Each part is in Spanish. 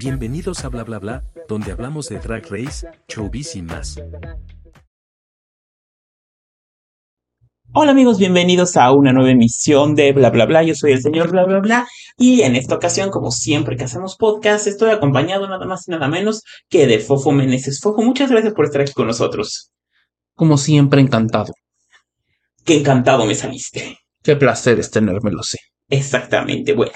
Bienvenidos a Bla Bla Bla, donde hablamos de Drag Race, showbiz y más. Hola amigos, bienvenidos a una nueva emisión de Bla Bla Bla. Yo soy el señor Bla Bla Bla y en esta ocasión, como siempre que hacemos podcast, estoy acompañado nada más y nada menos que de Fofo Meneses. Fofo, muchas gracias por estar aquí con nosotros. Como siempre, encantado. Qué encantado me saliste. Qué placer es tenerme, lo sé. Exactamente, bueno.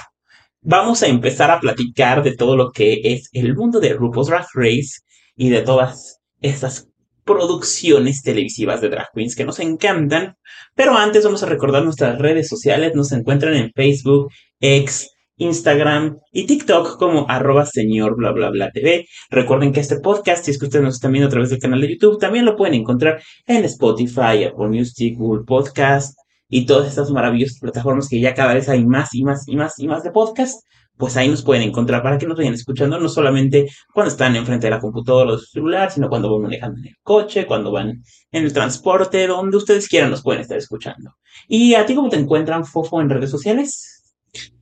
Vamos a empezar a platicar de todo lo que es el mundo de RuPaul's Drag Race y de todas estas producciones televisivas de drag queens que nos encantan. Pero antes vamos a recordar nuestras redes sociales. Nos encuentran en Facebook, X, Instagram y TikTok como arroba señor bla bla bla TV. Recuerden que este podcast, si es nos a través del canal de YouTube, también lo pueden encontrar en Spotify, Apple Music, Google Podcast y todas estas maravillosas plataformas que ya cada vez hay más y más y más y más de podcast. Pues ahí nos pueden encontrar para que nos vayan escuchando, no solamente cuando están enfrente de la computadora o su celular, sino cuando van manejando en el coche, cuando van en el transporte, donde ustedes quieran nos pueden estar escuchando. ¿Y a ti cómo te encuentran, Fofo, en redes sociales?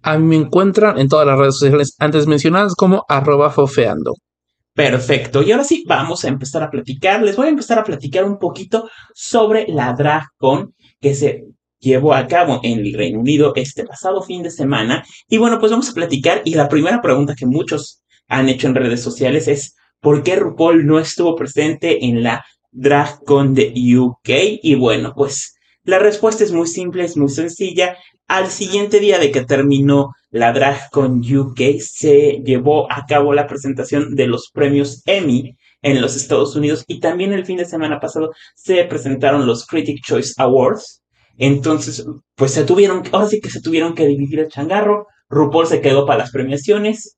A mí me encuentran en todas las redes sociales antes mencionadas como arroba fofeando. Perfecto. Y ahora sí, vamos a empezar a platicar. Les voy a empezar a platicar un poquito sobre la DragCon que se llevó a cabo en el Reino Unido este pasado fin de semana. Y bueno, pues vamos a platicar. Y la primera pregunta que muchos han hecho en redes sociales es, ¿por qué RuPaul no estuvo presente en la DragCon de UK? Y bueno, pues la respuesta es muy simple, es muy sencilla. Al siguiente día de que terminó la DragCon UK, se llevó a cabo la presentación de los premios Emmy en los Estados Unidos y también el fin de semana pasado se presentaron los Critic Choice Awards. Entonces, pues se tuvieron, ahora sí que se tuvieron que dividir el changarro. RuPaul se quedó para las premiaciones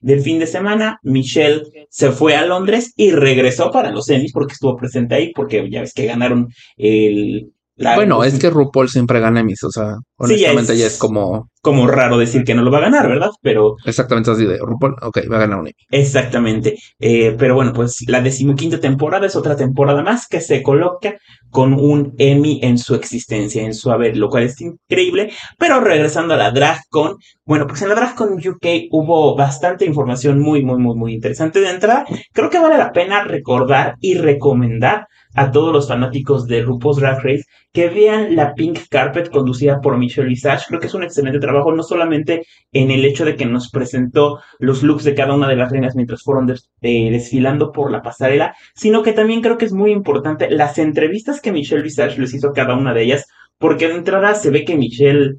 del fin de semana. Michelle se fue a Londres y regresó para los Emmys porque estuvo presente ahí, porque ya ves que ganaron el la, bueno, es que RuPaul siempre gana Emmys, o sea, honestamente ya es, como... Como raro decir que no lo va a ganar, ¿verdad? Pero... Exactamente así de RuPaul, ok, va a ganar un Emmy. Exactamente. Eh, pero bueno, pues la decimoquinta temporada es otra temporada más que se coloca con un Emmy en su existencia, en su haber, lo cual es increíble. Pero regresando a la DragCon, bueno, pues en la DragCon UK hubo bastante información muy, muy, muy, muy interesante de entrada. Creo que vale la pena recordar y recomendar a todos los fanáticos de RuPaul's Drag Race que vean la Pink Carpet conducida por Michelle Visage. Creo que es un excelente trabajo, no solamente en el hecho de que nos presentó los looks de cada una de las reinas mientras fueron eh, desfilando por la pasarela, sino que también creo que es muy importante las entrevistas que Michelle Visage les hizo a cada una de ellas, porque de entrada se ve que Michelle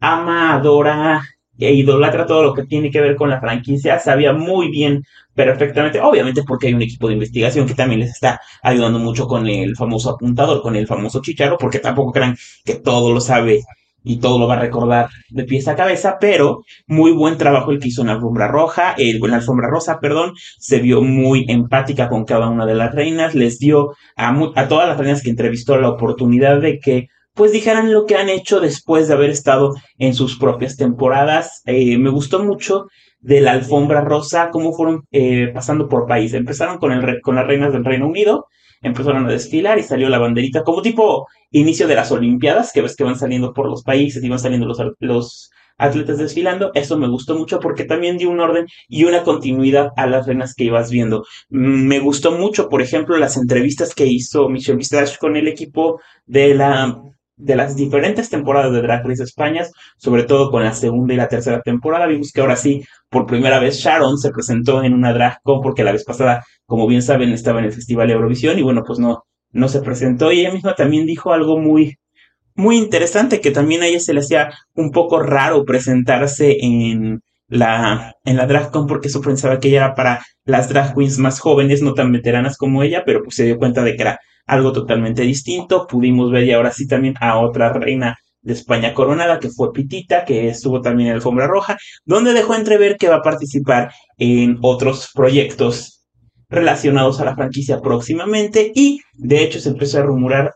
ama, adora e idolatra todo lo que tiene que ver con la franquicia, sabía muy bien perfectamente, obviamente porque hay un equipo de investigación que también les está ayudando mucho con el famoso apuntador, con el famoso chicharo, porque tampoco crean que todo lo sabe y todo lo va a recordar de pies a cabeza, pero muy buen trabajo el que hizo en la alfombra roja, el, en la alfombra rosa, perdón, se vio muy empática con cada una de las reinas, les dio a, a todas las reinas que entrevistó la oportunidad de que pues dijeran lo que han hecho después de haber estado en sus propias temporadas. Eh, me gustó mucho de la alfombra rosa, cómo fueron eh, pasando por país. Empezaron con, el, con las reinas del Reino Unido, empezaron a desfilar y salió la banderita como tipo inicio de las Olimpiadas, que ves que van saliendo por los países y van saliendo los, los atletas desfilando. Eso me gustó mucho porque también dio un orden y una continuidad a las reinas que ibas viendo. Mm, me gustó mucho, por ejemplo, las entrevistas que hizo Michelle Visage con el equipo de la de las diferentes temporadas de Drag Race España, sobre todo con la segunda y la tercera temporada. Vimos que ahora sí, por primera vez, Sharon se presentó en una Drag Con porque la vez pasada, como bien saben, estaba en el Festival de Eurovisión y bueno, pues no, no se presentó. Y ella misma también dijo algo muy, muy interesante, que también a ella se le hacía un poco raro presentarse en la, en la Drag Con porque eso pensaba que ella era para las drag queens más jóvenes, no tan veteranas como ella, pero pues se dio cuenta de que era algo totalmente distinto. Pudimos ver y ahora sí también a otra reina de España coronada, que fue Pitita, que estuvo también en Alfombra Roja, donde dejó entrever que va a participar en otros proyectos relacionados a la franquicia próximamente y de hecho se empezó a rumorar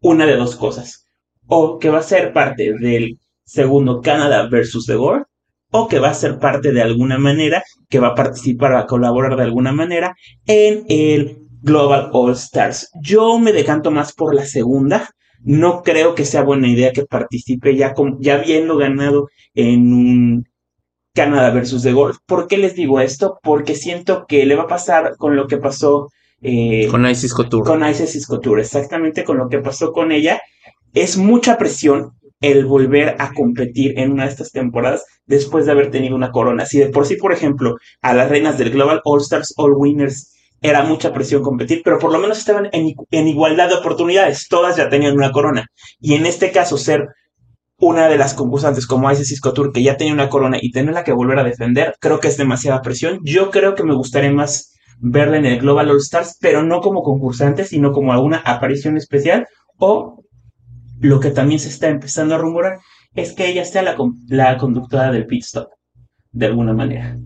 una de dos cosas, o que va a ser parte del segundo Canadá versus The World, o que va a ser parte de alguna manera, que va a participar, a colaborar de alguna manera en el Global All Stars. Yo me decanto más por la segunda. No creo que sea buena idea que participe ya, con, ya habiendo ganado en un Canadá versus The Gold. ¿Por qué les digo esto? Porque siento que le va a pasar con lo que pasó eh, Con Isis Couture. con Isis Couture, exactamente con lo que pasó con ella. Es mucha presión el volver a competir en una de estas temporadas después de haber tenido una corona. Si de por sí, por ejemplo, a las reinas del Global All Stars All Winners era mucha presión competir, pero por lo menos estaban en, igu- en igualdad de oportunidades, todas ya tenían una corona. Y en este caso, ser una de las concursantes como Isis Couture, que ya tenía una corona y tenerla que volver a defender, creo que es demasiada presión. Yo creo que me gustaría más verla en el Global All Stars, pero no como concursante, sino como alguna aparición especial o lo que también se está empezando a rumorar es que ella sea la, la conductora del pit stop, de alguna manera.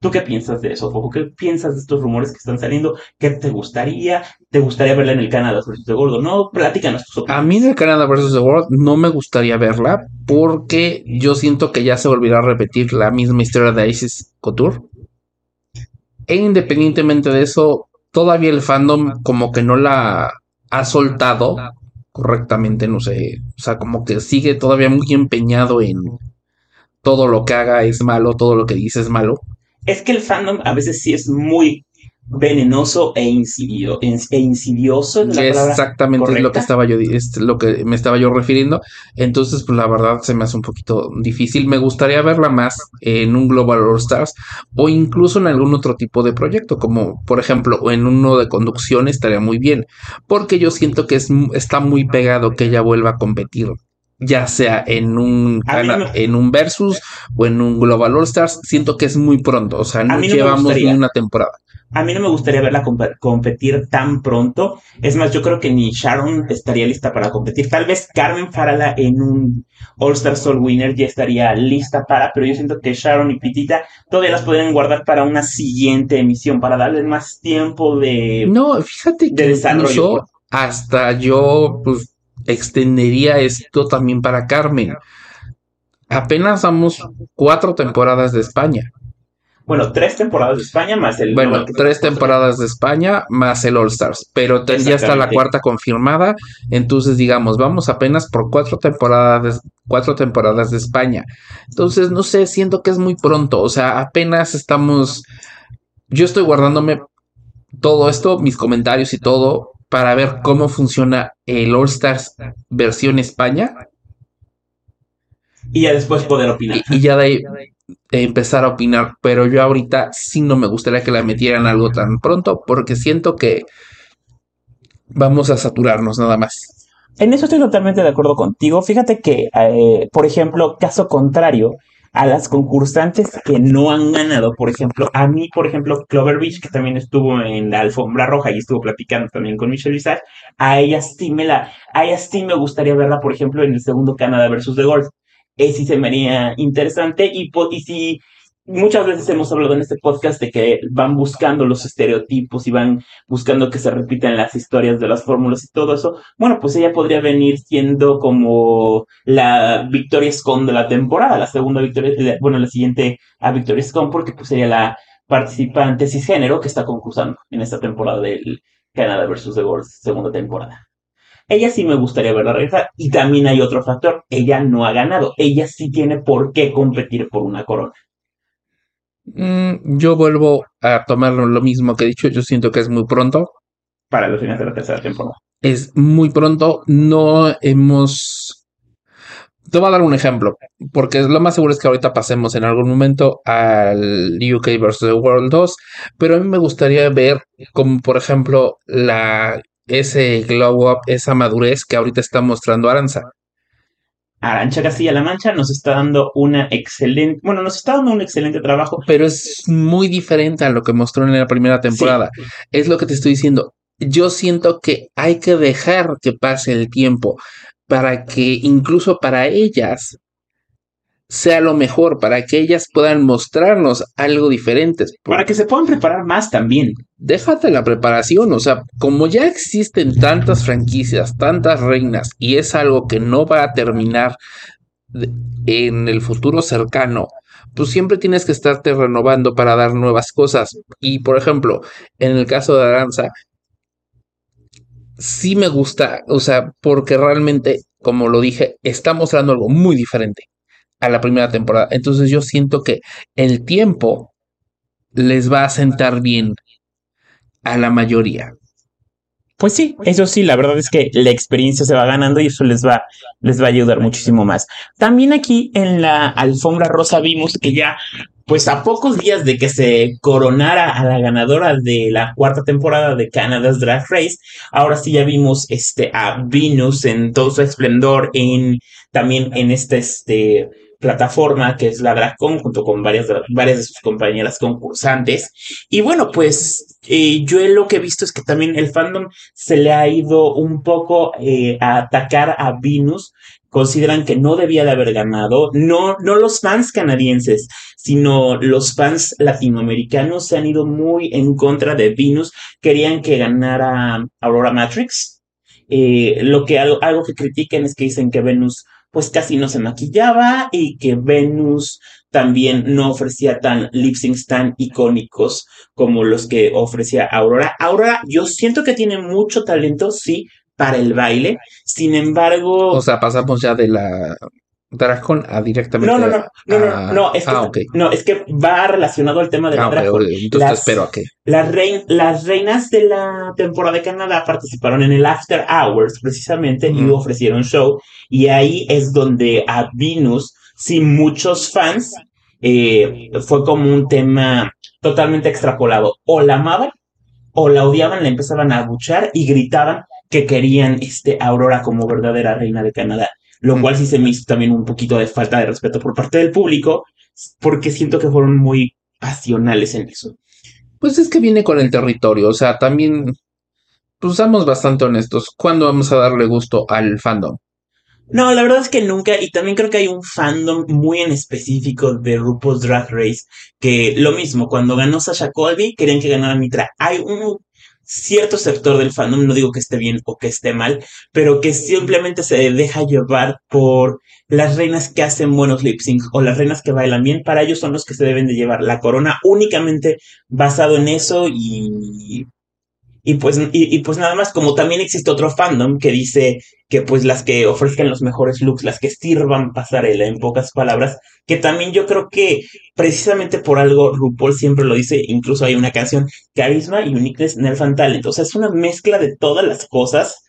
¿Tú qué piensas de eso, Fofo? ¿Qué piensas de estos rumores que están saliendo? ¿Qué te gustaría? ¿Te gustaría verla en el Canadá versus de Gordo? No, platícanos tus A opiniones. mí en el Canadá vs. The World no me gustaría verla porque yo siento que ya se volverá a repetir la misma historia de Isis Couture. E independientemente de eso, todavía el fandom como que no la ha soltado correctamente, no sé. O sea, como que sigue todavía muy empeñado en todo lo que haga es malo, todo lo que dice es malo. Es que el fandom a veces sí es muy venenoso e, insidio- e insidioso. ¿es la exactamente es lo que estaba yo, es lo que me estaba yo refiriendo. Entonces, pues la verdad se me hace un poquito difícil. Me gustaría verla más en un Global All Stars o incluso en algún otro tipo de proyecto, como por ejemplo en uno de conducción estaría muy bien, porque yo siento que es, está muy pegado que ella vuelva a competir. Ya sea en un no- en un versus o en un Global All Stars, siento que es muy pronto, o sea, no llevamos ni una temporada. A mí no me gustaría verla comp- competir tan pronto. Es más, yo creo que ni Sharon estaría lista para competir. Tal vez Carmen Farala en un All Star Soul Winner ya estaría lista para, pero yo siento que Sharon y Pitita todavía las podrían guardar para una siguiente emisión, para darles más tiempo de... No, fíjate de que desarrollo, incluso pues. hasta yo pues extendería esto también para Carmen. Apenas vamos cuatro temporadas de España. Bueno, tres temporadas de España más el... Bueno, tres temporadas de España más el All Stars, pero ya está la cuarta confirmada. Entonces, digamos, vamos apenas por cuatro temporadas, cuatro temporadas de España. Entonces, no sé, siento que es muy pronto. O sea, apenas estamos. Yo estoy guardándome todo esto, mis comentarios y todo, para ver cómo funciona el All Stars versión España Y ya después poder opinar. y, y ya de ahí empezar a opinar. Pero yo ahorita sí no me gustaría que la metieran algo tan pronto, porque siento que vamos a saturarnos nada más. En eso estoy totalmente de acuerdo contigo. Fíjate que, eh, por ejemplo, caso contrario a las concursantes que no han ganado, por ejemplo, a mí, por ejemplo, Clover Beach, que también estuvo en la alfombra roja y estuvo platicando también con Michelle Visage, a ella sí me la, a ella sí me gustaría verla, por ejemplo, en el segundo Canadá versus The Golf. Eh, sí se me haría interesante y, y si muchas veces hemos hablado en este podcast de que van buscando los estereotipos y van buscando que se repitan las historias de las fórmulas y todo eso, bueno, pues ella podría venir siendo como la Victoria Scone de la temporada, la segunda Victoria, bueno, la siguiente a Victoria Scone, porque pues sería la participante cisgénero que está concursando en esta temporada del Canadá versus The World, segunda temporada. Ella sí me gustaría verla regresar. Y también hay otro factor, ella no ha ganado, ella sí tiene por qué competir por una corona. Mm, yo vuelvo a tomar lo mismo que he dicho. Yo siento que es muy pronto. para los finales de la tercera temporada. Es muy pronto. No hemos. Te voy a dar un ejemplo, porque lo más seguro es que ahorita pasemos en algún momento al UK vs. The World 2, pero a mí me gustaría ver como por ejemplo la ese glow up, esa madurez que ahorita está mostrando Aranza. Arancha Castilla-La Mancha nos está dando una excelente, bueno, nos está dando un excelente trabajo. Pero es muy diferente a lo que mostró en la primera temporada. Es lo que te estoy diciendo. Yo siento que hay que dejar que pase el tiempo para que incluso para ellas sea lo mejor, para que ellas puedan mostrarnos algo diferente. Para que se puedan preparar más también. Déjate la preparación, o sea, como ya existen tantas franquicias, tantas reinas, y es algo que no va a terminar en el futuro cercano, pues siempre tienes que estarte renovando para dar nuevas cosas. Y por ejemplo, en el caso de Aranza, sí me gusta, o sea, porque realmente, como lo dije, está mostrando algo muy diferente. A la primera temporada. Entonces yo siento que el tiempo les va a sentar bien a la mayoría. Pues sí, eso sí, la verdad es que la experiencia se va ganando y eso les va, les va a ayudar muchísimo más. También aquí en la alfombra rosa vimos que ya, pues a pocos días de que se coronara a la ganadora de la cuarta temporada de Canada's Drag Race, ahora sí ya vimos este, a Venus en todo su esplendor, en, también en este, este, plataforma que es la DragCon junto con varias de, varias de sus compañeras concursantes. Y bueno, pues eh, yo lo que he visto es que también el fandom se le ha ido un poco eh, a atacar a Venus. Consideran que no debía de haber ganado, no, no los fans canadienses, sino los fans latinoamericanos se han ido muy en contra de Venus, querían que ganara Aurora Matrix. Eh, lo que algo, algo que critican es que dicen que Venus pues casi no se maquillaba y que Venus también no ofrecía tan lip tan icónicos como los que ofrecía Aurora. Aurora, yo siento que tiene mucho talento, sí, para el baile. Sin embargo. O sea, pasamos ya de la Dragcon a directamente. No, no, no, no, no, no, es que, ah, no, es que va relacionado al tema de la ah, Dragcon. Entonces espero a qué. Las, las reinas de la temporada de Canadá participaron en el After Hours precisamente y ofrecieron show. Y ahí es donde a Venus, sin muchos fans, eh, fue como un tema totalmente extrapolado. O la amaban o la odiaban, la empezaban a abuchar y gritaban que querían este Aurora como verdadera reina de Canadá lo cual sí se me hizo también un poquito de falta de respeto por parte del público, porque siento que fueron muy pasionales en eso. Pues es que viene con el territorio, o sea, también, pues seamos bastante honestos, ¿cuándo vamos a darle gusto al fandom? No, la verdad es que nunca, y también creo que hay un fandom muy en específico de RuPaul's Drag Race, que lo mismo, cuando ganó Sasha Colby, querían que ganara Mitra. Hay un cierto sector del fandom, no digo que esté bien o que esté mal, pero que simplemente se deja llevar por las reinas que hacen buenos lip sync o las reinas que bailan bien, para ellos son los que se deben de llevar la corona únicamente basado en eso y y pues, y, pues nada más, como también existe otro fandom que dice que pues las que ofrezcan los mejores looks, las que sirvan pasarela, en pocas palabras, que también yo creo que precisamente por algo RuPaul siempre lo dice, incluso hay una canción, Carisma y Uniqueness, Nerf and Talent, o sea, es una mezcla de todas las cosas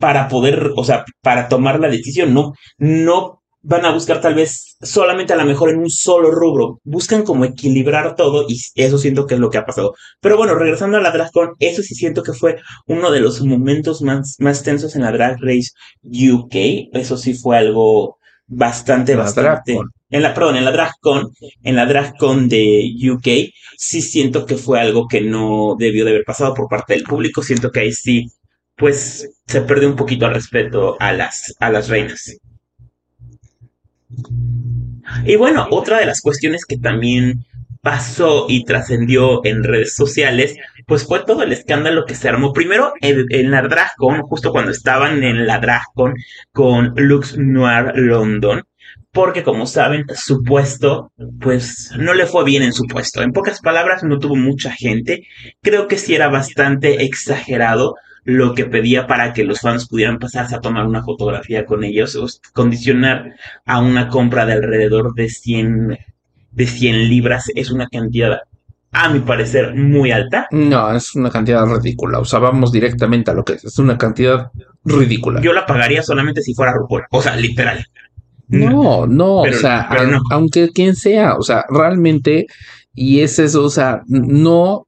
para poder, o sea, para tomar la decisión, no, no van a buscar tal vez solamente a lo mejor en un solo rubro. Buscan como equilibrar todo y eso siento que es lo que ha pasado. Pero bueno, regresando a la DragCon, eso sí siento que fue uno de los momentos más, más tensos en la Drag Race UK. Eso sí fue algo bastante, bastante. En la, perdón, en la DragCon, en la DragCon de UK, sí siento que fue algo que no debió de haber pasado por parte del público. Siento que ahí sí, pues, se perdió un poquito al respeto a las, a las reinas. Y bueno, otra de las cuestiones que también pasó y trascendió en redes sociales, pues fue todo el escándalo que se armó. Primero en, la DragCon, justo cuando estaban en la con Lux Noir London, porque como saben, su puesto, pues no le fue bien en su puesto. En pocas palabras, no tuvo mucha gente. Creo que sí era bastante exagerado lo que pedía para que los fans pudieran pasarse a tomar una fotografía con ellos, o condicionar a una compra de alrededor de 100, de 100 libras es una cantidad, a mi parecer, muy alta. No, es una cantidad ridícula, o sea, vamos directamente a lo que es, es una cantidad ridícula. Yo la pagaría solamente si fuera RuPaul, o sea, literal. No, no, o sea, aunque quien sea, o sea, realmente, y es eso, o sea, no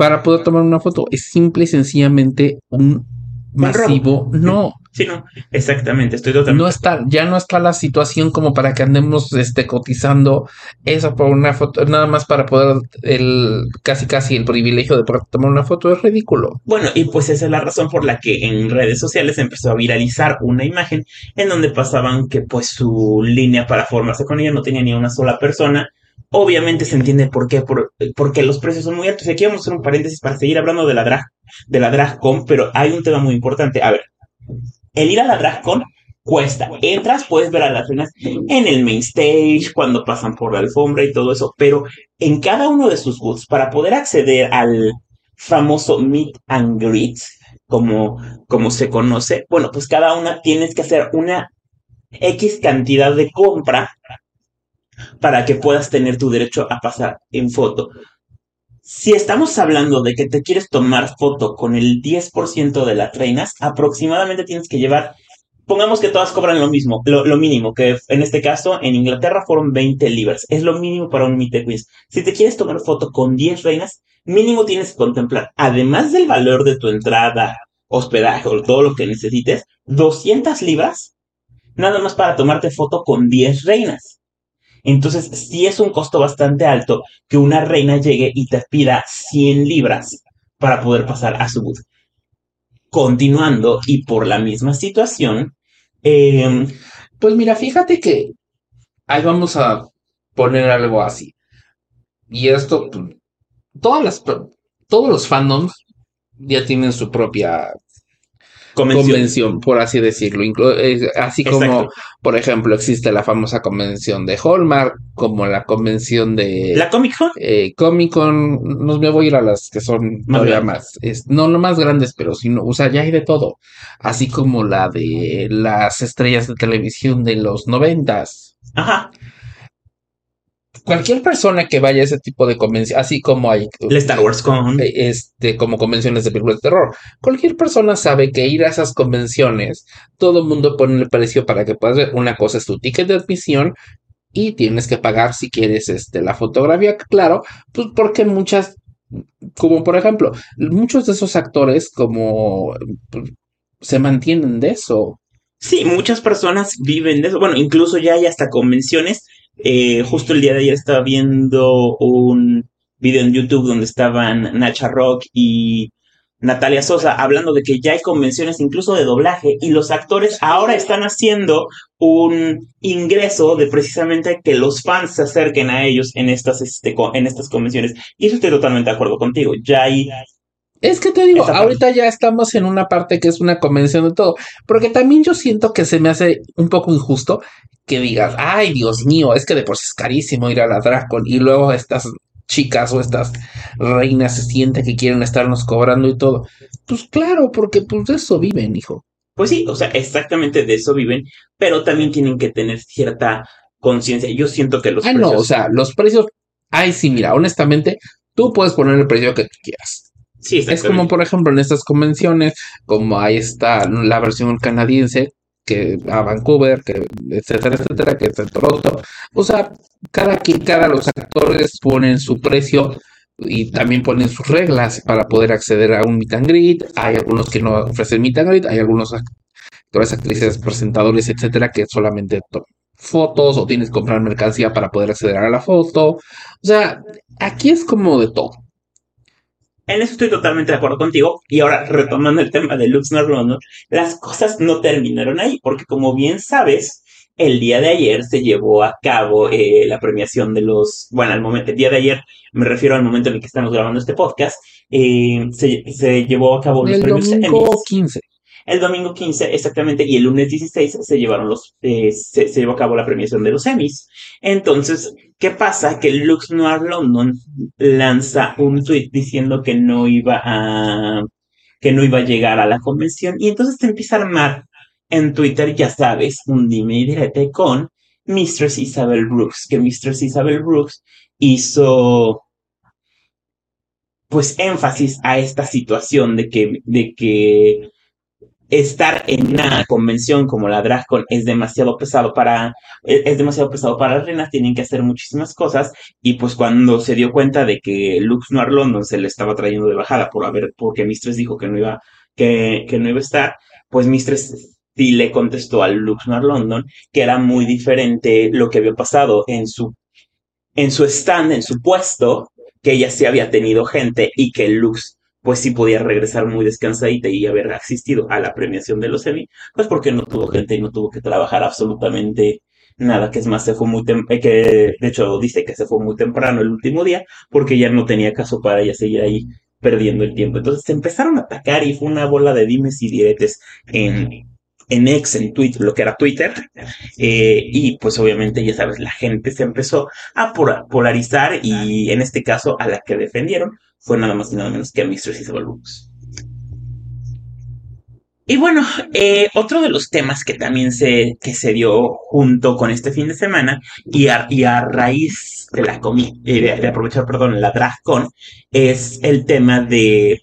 para poder tomar una foto. Es simple y sencillamente un masivo no. Sí, no, exactamente, estoy totalmente. No está, ya no está la situación como para que andemos este, cotizando eso por una foto, nada más para poder el casi casi el privilegio de poder tomar una foto es ridículo. Bueno, y pues esa es la razón por la que en redes sociales empezó a viralizar una imagen en donde pasaban que pues su línea para formarse con ella no tenía ni una sola persona Obviamente se entiende por qué, porque los precios son muy altos. Aquí vamos a hacer un paréntesis para seguir hablando de la drag, de la pero hay un tema muy importante. A ver, el ir a la DragCon cuesta. Entras, puedes ver a las reinas en el main stage, cuando pasan por la alfombra y todo eso, pero en cada uno de sus booths, para poder acceder al famoso meet and greet, como, como se conoce, bueno, pues cada una tienes que hacer una X cantidad de compra para que puedas tener tu derecho a pasar en foto. Si estamos hablando de que te quieres tomar foto con el 10% de las reinas, aproximadamente tienes que llevar, pongamos que todas cobran lo mismo, lo, mínimo, que en este caso en Inglaterra fueron 20 libras, es lo mínimo para un meet quiz. Si te quieres tomar foto con 10 reinas, mínimo tienes que contemplar, además del valor de tu entrada, hospedaje o todo lo que necesites, 200 libras, nada más para tomarte foto con 10 reinas. Entonces, sí es un costo bastante alto que una reina llegue y te pida 100 libras para poder pasar a su booth. Continuando, y por la misma situación, eh, pues mira, fíjate que ahí vamos a poner algo así. Y esto, pues, todas las, todos los fandoms ya tienen su propia convención, por así decirlo. así como, por ejemplo, existe la famosa convención de Hallmark, como la convención de... ¿La Comic Con? Eh, Comic Con, no me voy a ir a las que son todavía más, no, no más grandes, pero sino, o sea, ya hay de todo. Así como la de las estrellas de televisión de los noventas. Ajá cualquier persona que vaya a ese tipo de convención, así como hay el Star Wars Con, eh, este, como convenciones de películas de terror, cualquier persona sabe que ir a esas convenciones, todo el mundo pone el precio para que puedas ver. Una cosa es tu ticket de admisión y tienes que pagar si quieres este, la fotografía, claro, pues porque muchas, como por ejemplo, muchos de esos actores como pues, se mantienen de eso. Sí, muchas personas viven de eso. Bueno, incluso ya hay hasta convenciones eh, justo el día de ayer estaba viendo un video en YouTube donde estaban Nacha Rock y Natalia Sosa hablando de que ya hay convenciones incluso de doblaje y los actores ahora están haciendo un ingreso de precisamente que los fans se acerquen a ellos en estas, este, en estas convenciones. Y eso estoy totalmente de acuerdo contigo. Ya hay es que te digo, ahorita ya estamos en una parte que es una convención de todo, porque también yo siento que se me hace un poco injusto que digas, ay Dios mío, es que de por sí es carísimo ir a la Dracon y luego estas chicas o estas reinas se sienten que quieren estarnos cobrando y todo. Pues claro, porque pues de eso viven, hijo. Pues sí, o sea, exactamente de eso viven, pero también tienen que tener cierta conciencia. Yo siento que los ah, no, o sea, los precios, ay sí, mira, honestamente, tú puedes poner el precio que tú quieras Sí, es como, por ejemplo, en estas convenciones, como ahí está la versión canadiense, que a Vancouver, que etcétera, etcétera, que es en Toronto. O sea, cada quien, cada los actores ponen su precio y también ponen sus reglas para poder acceder a un meet and greet. Hay algunos que no ofrecen meet and greet, hay algunos actores, actrices, presentadores, etcétera, que solamente fotos o tienes que comprar mercancía para poder acceder a la foto. O sea, aquí es como de todo. En eso estoy totalmente de acuerdo contigo. Y ahora, retomando el tema de Luxner London, las cosas no terminaron ahí, porque como bien sabes, el día de ayer se llevó a cabo eh, la premiación de los, bueno, al momento, el día de ayer, me refiero al momento en el que estamos grabando este podcast, eh, se, llevó a cabo los el premios domingo 15. El domingo 15, exactamente, y el lunes 16 se llevaron los, eh, se, llevó a cabo la premiación de los Emmys. Entonces, ¿qué pasa? Que Lux Noir London lanza un tweet diciendo que no iba a, que no iba a llegar a la convención, y entonces se empieza a armar en Twitter, ya sabes, un dime y direte con Mistress Isabel Brooks, que Mistress Isabel Brooks hizo pues énfasis a esta situación de que, de que estar en una convención como la DragCon es demasiado pesado para es, demasiado pesado para las reinas, tienen que hacer muchísimas cosas. Y pues cuando se dio cuenta de que Lux Noir London se le estaba trayendo de bajada por haber porque Mistress dijo que no iba que, que no iba a estar, pues Mistress sí le contestó al Lux Noir London que era muy diferente lo que había pasado en su en su stand, en su puesto, que ella sí había tenido gente y que Lux pues sí podía regresar muy descansadita y haber asistido a la premiación de los Emmy, pues porque no tuvo gente y no tuvo que trabajar absolutamente nada, que es más, se fue muy eh, que de hecho dice que se fue muy temprano el último día, porque ya no tenía caso para ella seguir ahí perdiendo el tiempo. Entonces se empezaron a atacar y fue una bola de dimes y diretes en, en X, en Twitter, lo que era Twitter, eh, y pues obviamente, ya sabes, la gente se empezó a polarizar y en este caso a la que defendieron fue nada más y nada menos que a Mistress Isabel Brooks. Y bueno, eh, otro de los temas que también se, que se dio junto con este fin de semana y a, y a raíz de la comi eh, de, aprovechar, perdón, la DragCon, es el tema de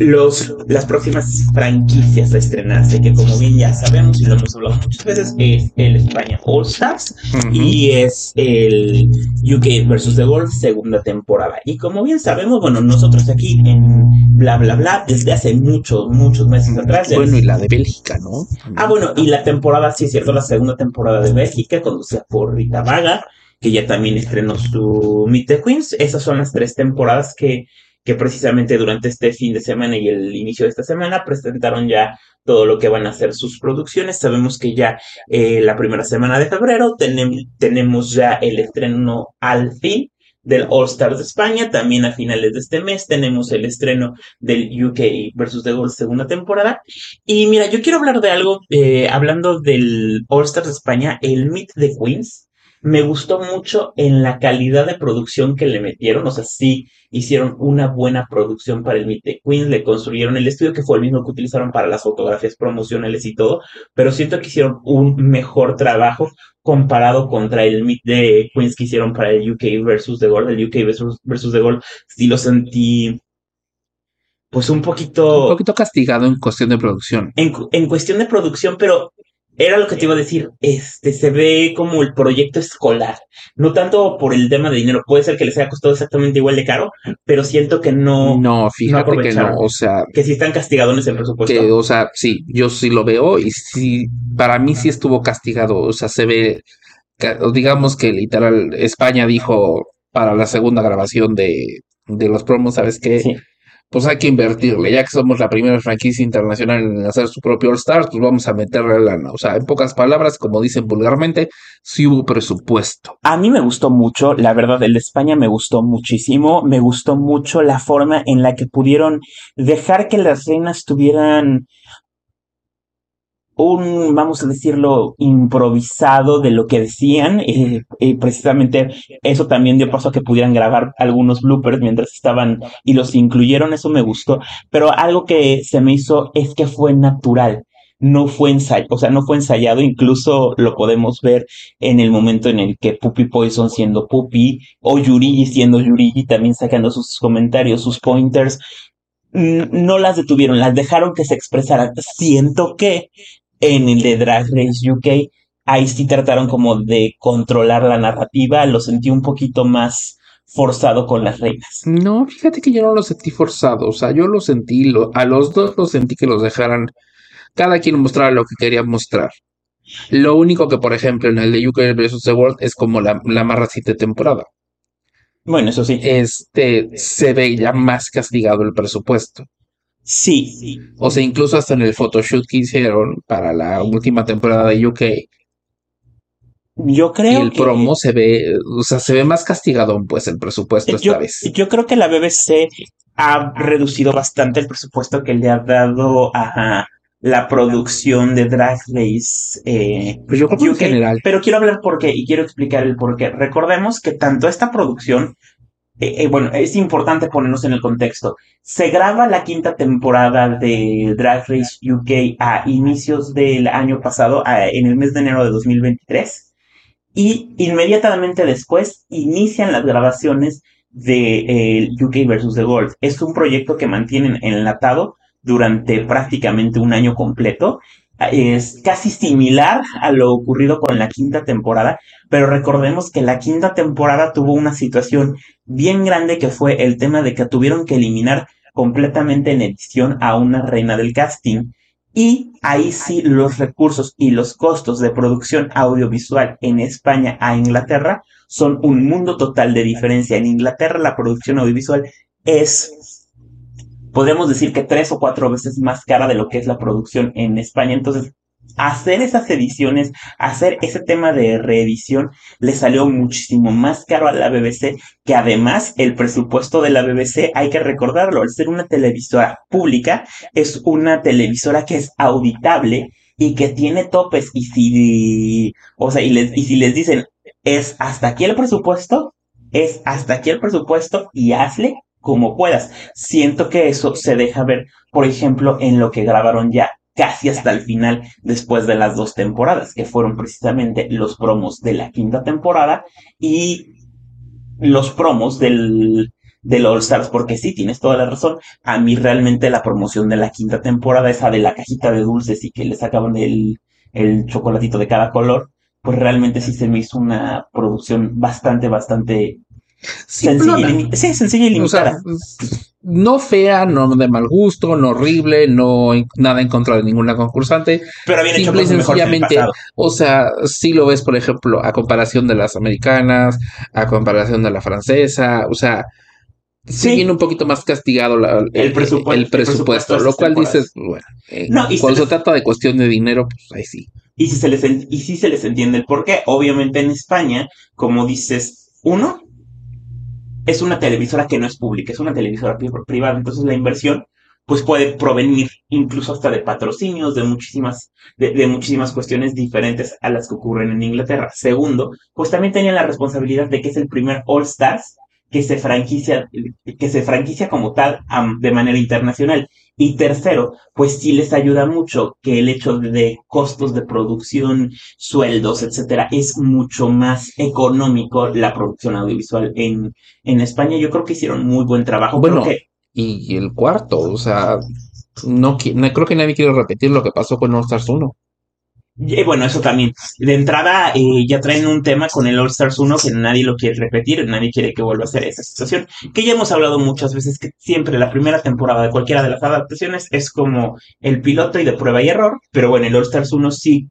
los, las próximas franquicias a estrenarse, que como bien ya sabemos y lo hemos hablado muchas veces, es el España All Stars y es el UK versus The Golf segunda temporada. Y como bien sabemos, bueno, nosotros aquí en bla bla bla, desde hace muchos, muchos meses atrás. Bueno, y la de Bélgica, ¿no? Ah, bueno, y la temporada, sí es cierto, la segunda temporada de Bélgica, conducida por Rita Vaga, que ya también estrenó su Meet the Queens. Esas son las tres temporadas que, que precisamente durante este fin de semana y el inicio de esta semana presentaron ya todo lo que van a ser sus producciones. Sabemos que ya eh, la primera semana de febrero tenem- tenemos ya el estreno al fin del All Stars de España. También a finales de este mes tenemos el estreno del UK versus The Gold segunda temporada. Y mira, yo quiero hablar de algo, eh, hablando del All Stars de España, el Meet the Queens. Me gustó mucho en la calidad de producción que le metieron, o sea, sí hicieron una buena producción para el Meet the Queens, le construyeron el estudio que fue el mismo que utilizaron para las fotografías promocionales y todo, pero siento que hicieron un mejor trabajo comparado contra el Meet the Queens que hicieron para el UK versus The Gold, el UK versus, versus The Gold, sí lo sentí pues un poquito Un poquito castigado en cuestión de producción. en, en cuestión de producción, pero era lo que te iba a decir, este se ve como el proyecto escolar, no tanto por el tema de dinero, puede ser que les haya costado exactamente igual de caro, pero siento que no, No, fíjate que no. O sea, que sí están castigadones en presupuesto. que, o sea, sí, yo sí lo veo y sí, para mí sí estuvo castigado. O sea, se ve, digamos que literal, España dijo para la segunda grabación de, de los promos, ¿sabes qué? Sí. Pues hay que invertirle, ya que somos la primera franquicia internacional en hacer su propio All Stars, pues vamos a meterle lana. O sea, en pocas palabras, como dicen vulgarmente, sí hubo presupuesto. A mí me gustó mucho, la verdad, el de España me gustó muchísimo, me gustó mucho la forma en la que pudieron dejar que las reinas tuvieran un, vamos a decirlo, improvisado de lo que decían, eh, precisamente eso también dio paso a que pudieran grabar algunos bloopers mientras estaban y los incluyeron, eso me gustó, pero algo que se me hizo es que fue natural. No fue ensayado, o sea, no fue ensayado, incluso lo podemos ver en el momento en el que Puppy Poison siendo Puppy o Yurigi siendo Yurigi también sacando sus comentarios, sus pointers, no las detuvieron, las dejaron que se expresaran. Siento que en el de Drag Race UK, ahí sí trataron como de controlar la narrativa, lo sentí un poquito más forzado con las reinas. No, fíjate que yo no lo sentí forzado, o sea, yo lo sentí, lo- a los dos los sentí que los dejaran, cada quien mostrar lo que quería mostrar. Lo único que, por ejemplo, en el de UK vs. The World es como la, la más reciente temporada. Bueno, eso sí. Este se ve ya más castigado el presupuesto. Sí, O sea, incluso hasta en el photoshoot que hicieron para la última temporada de UK yo y creo el que... promo se ve, o sea, se ve más castigado pues el presupuesto esta Yo, vez. yo creo que la BBC ha reducido bastante el presupuesto que le ha dado a la producción de Drag Race. eh, Pues yo creo que en general. Pero quiero hablar por qué y quiero explicar el por qué. Recordemos que tanto esta producción, eh, eh, bueno, es importante ponernos en el contexto. Se graba la quinta temporada de Drag Race UK a inicios del año pasado, en el mes de enero de 2023. Y inmediatamente después inician las grabaciones de eh, UK versus The Gold. Es un proyecto que mantienen enlatado durante prácticamente un año completo. Es casi similar a lo ocurrido con la quinta temporada, pero recordemos que la quinta temporada tuvo una situación bien grande que fue el tema de que tuvieron que eliminar completamente en edición a una reina del casting. Y ahí sí los recursos y los costos de producción audiovisual en España a Inglaterra son un mundo total de diferencia. En Inglaterra la producción audiovisual es, podemos decir que tres o cuatro veces más cara de lo que es la producción en España. Entonces, hacer esas ediciones, hacer ese tema de reedición, le salió muchísimo más caro a la BBC, que además el presupuesto de la BBC, hay que recordarlo, al ser una televisora pública, es una televisora que es auditable y que tiene topes y si, o sea, y, les, y si les dicen, es hasta aquí el presupuesto, es hasta aquí el presupuesto y hazle, como puedas. Siento que eso se deja ver, por ejemplo, en lo que grabaron ya casi hasta el final después de las dos temporadas, que fueron precisamente los promos de la quinta temporada y los promos del, del All Stars, porque sí, tienes toda la razón. A mí realmente la promoción de la quinta temporada, esa de la cajita de dulces y que le sacaban el, el chocolatito de cada color, pues realmente sí se me hizo una producción bastante, bastante sencilla y, sí, sencilla y limitada. no fea, no de mal gusto, no horrible, no nada en contra de ninguna concursante. Pero bien hecho sencillamente, o sea, si lo ves, por ejemplo, a comparación de las americanas, a comparación de la francesa, o sea, sí, viene un poquito más castigado el, presupuesto, lo cual dices, bueno, eh, cuando se, trata de cuestión de dinero, pues ahí sí. Y si se les, y si se les entiende el por qué, obviamente en España, como dices, uno, es una televisora que no es pública, es una televisora privada, entonces la inversión pues puede provenir incluso hasta de patrocinios, de muchísimas, de, muchísimas cuestiones diferentes a las que ocurren en Inglaterra. Segundo, pues también tenía la responsabilidad de que es el primer All Stars que se franquicia, que se franquicia como tal de manera internacional. Y tercero, pues sí les ayuda mucho que el hecho de costos de producción, sueldos, etcétera, es mucho más económico la producción audiovisual en, en España. Yo creo que hicieron muy buen trabajo. Bueno, y el cuarto, o sea, no, no creo que nadie quiera repetir lo que pasó con All Stars 1. Y bueno, eso también. De entrada, eh, ya traen un tema con el All Stars 1 que nadie lo quiere repetir, nadie quiere que vuelva a ser esa situación. Que ya hemos hablado muchas veces que siempre la primera temporada de cualquiera de las adaptaciones es como el piloto y de prueba y error, pero bueno, el All Stars 1 sí,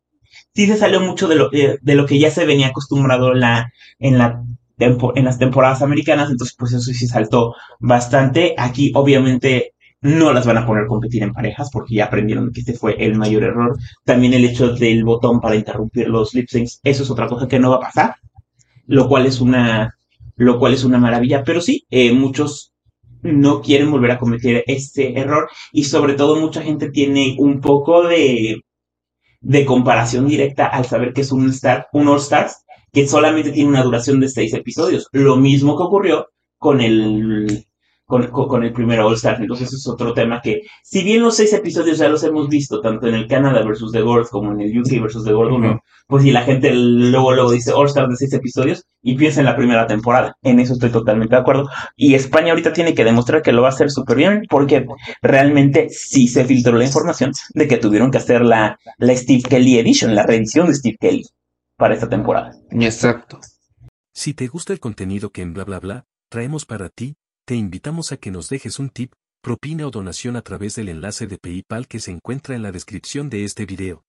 sí se salió mucho de lo, eh, de lo que ya se venía acostumbrado la, en la en las temporadas americanas, entonces pues eso sí saltó bastante. Aquí obviamente no las van a poner a competir en parejas porque ya aprendieron que este fue el mayor error. También el hecho del botón para interrumpir los lip syncs, eso es otra cosa que no va a pasar, lo cual es una, lo cual es una maravilla. Pero sí, eh, muchos no quieren volver a cometer este error y sobre todo mucha gente tiene un poco de, de comparación directa al saber que es Star, un All Stars que solamente tiene una duración de seis episodios. Lo mismo que ocurrió con el con, el primer All Star. Entonces es otro tema que, si bien los seis episodios ya los hemos visto, tanto en el Canadá versus The Gold como en el UK versus The Gold 1, pues si la gente luego luego dice All Star de seis episodios y piensa en la primera temporada. En eso estoy totalmente de acuerdo. Y España ahorita tiene que demostrar que lo va a hacer súper bien porque realmente sí se filtró la información de que tuvieron que hacer la, la Steve Kelly Edition, la reedición de Steve Kelly para esta temporada. Exacto. Si te gusta el contenido que en bla bla bla traemos para ti, te invitamos a que nos dejes un tip, propina o donación a través del enlace de PayPal que se encuentra en la descripción de este video.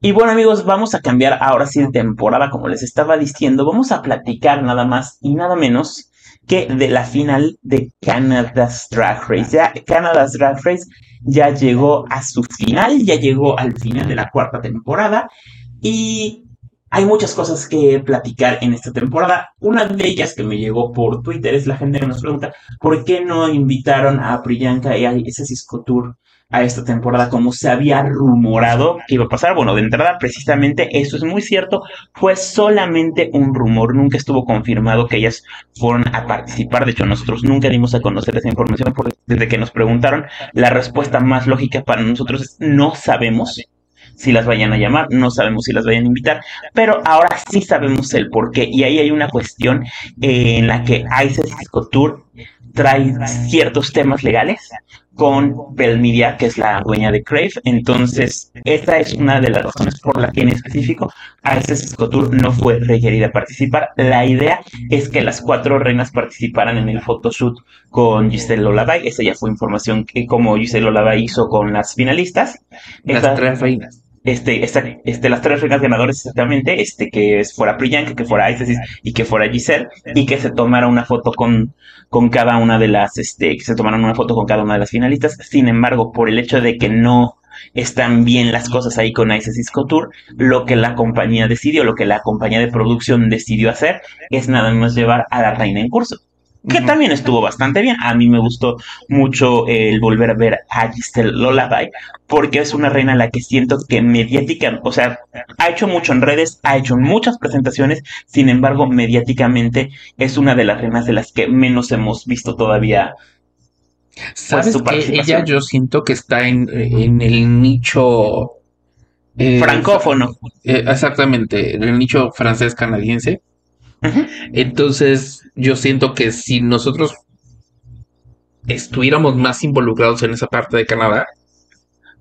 Y bueno amigos, vamos a cambiar ahora sí de temporada, como les estaba diciendo, vamos a platicar nada más y nada menos que de la final de Canada's Drag Race. Ya Canada's Drag Race ya llegó a su final, ya llegó al final de la cuarta temporada y hay muchas cosas que platicar en esta temporada. Una de ellas que me llegó por Twitter es la gente que nos pregunta por qué no invitaron a Priyanka y a ese Cisco Tour a esta temporada como se había rumorado que iba a pasar. Bueno, de entrada, precisamente eso es muy cierto. Fue solamente un rumor, nunca estuvo confirmado que ellas fueron a participar. De hecho, nosotros nunca dimos a conocer esa información desde que nos preguntaron. La respuesta más lógica para nosotros es no sabemos si las vayan a llamar, no sabemos si las vayan a invitar, pero ahora sí sabemos el por qué. Y ahí hay una cuestión en la que ICES Tour trae ciertos temas legales con Bell Media, que es la dueña de Crave. Entonces, esa es una de las razones por las que en específico ICES Tour no fue requerida a participar. La idea es que las cuatro reinas participaran en el photoshoot con Giselle Olabay. Esa ya fue información que como Giselle Olabay hizo con las finalistas. Las tres reinas este, este, las tres reinas ganadoras exactamente, este, que fuera Priyanka, que fuera Isis y que fuera Giselle, y que se tomara una foto con, con cada una de las, este, que se tomaran una foto con cada una de las finalistas. Sin embargo, por el hecho de que no están bien las cosas ahí con Isis Couture, lo que la compañía decidió, lo que la compañía de producción decidió hacer, es nada más llevar a la reina en curso. Que también estuvo bastante bien. A mí me gustó mucho el volver a ver a Giselle Lullaby, porque es una reina a la que siento que mediática, o sea, ha hecho mucho en redes, ha hecho muchas presentaciones, sin embargo, mediáticamente es una de las reinas de las que menos hemos visto todavía. ¿Sabes su que ella yo siento que está en, en el nicho... eh, Francófono. eh, exactamente, en el nicho francés-canadiense. Ujú. Entonces, yo siento que si nosotros estuviéramos más involucrados en esa parte de Canadá,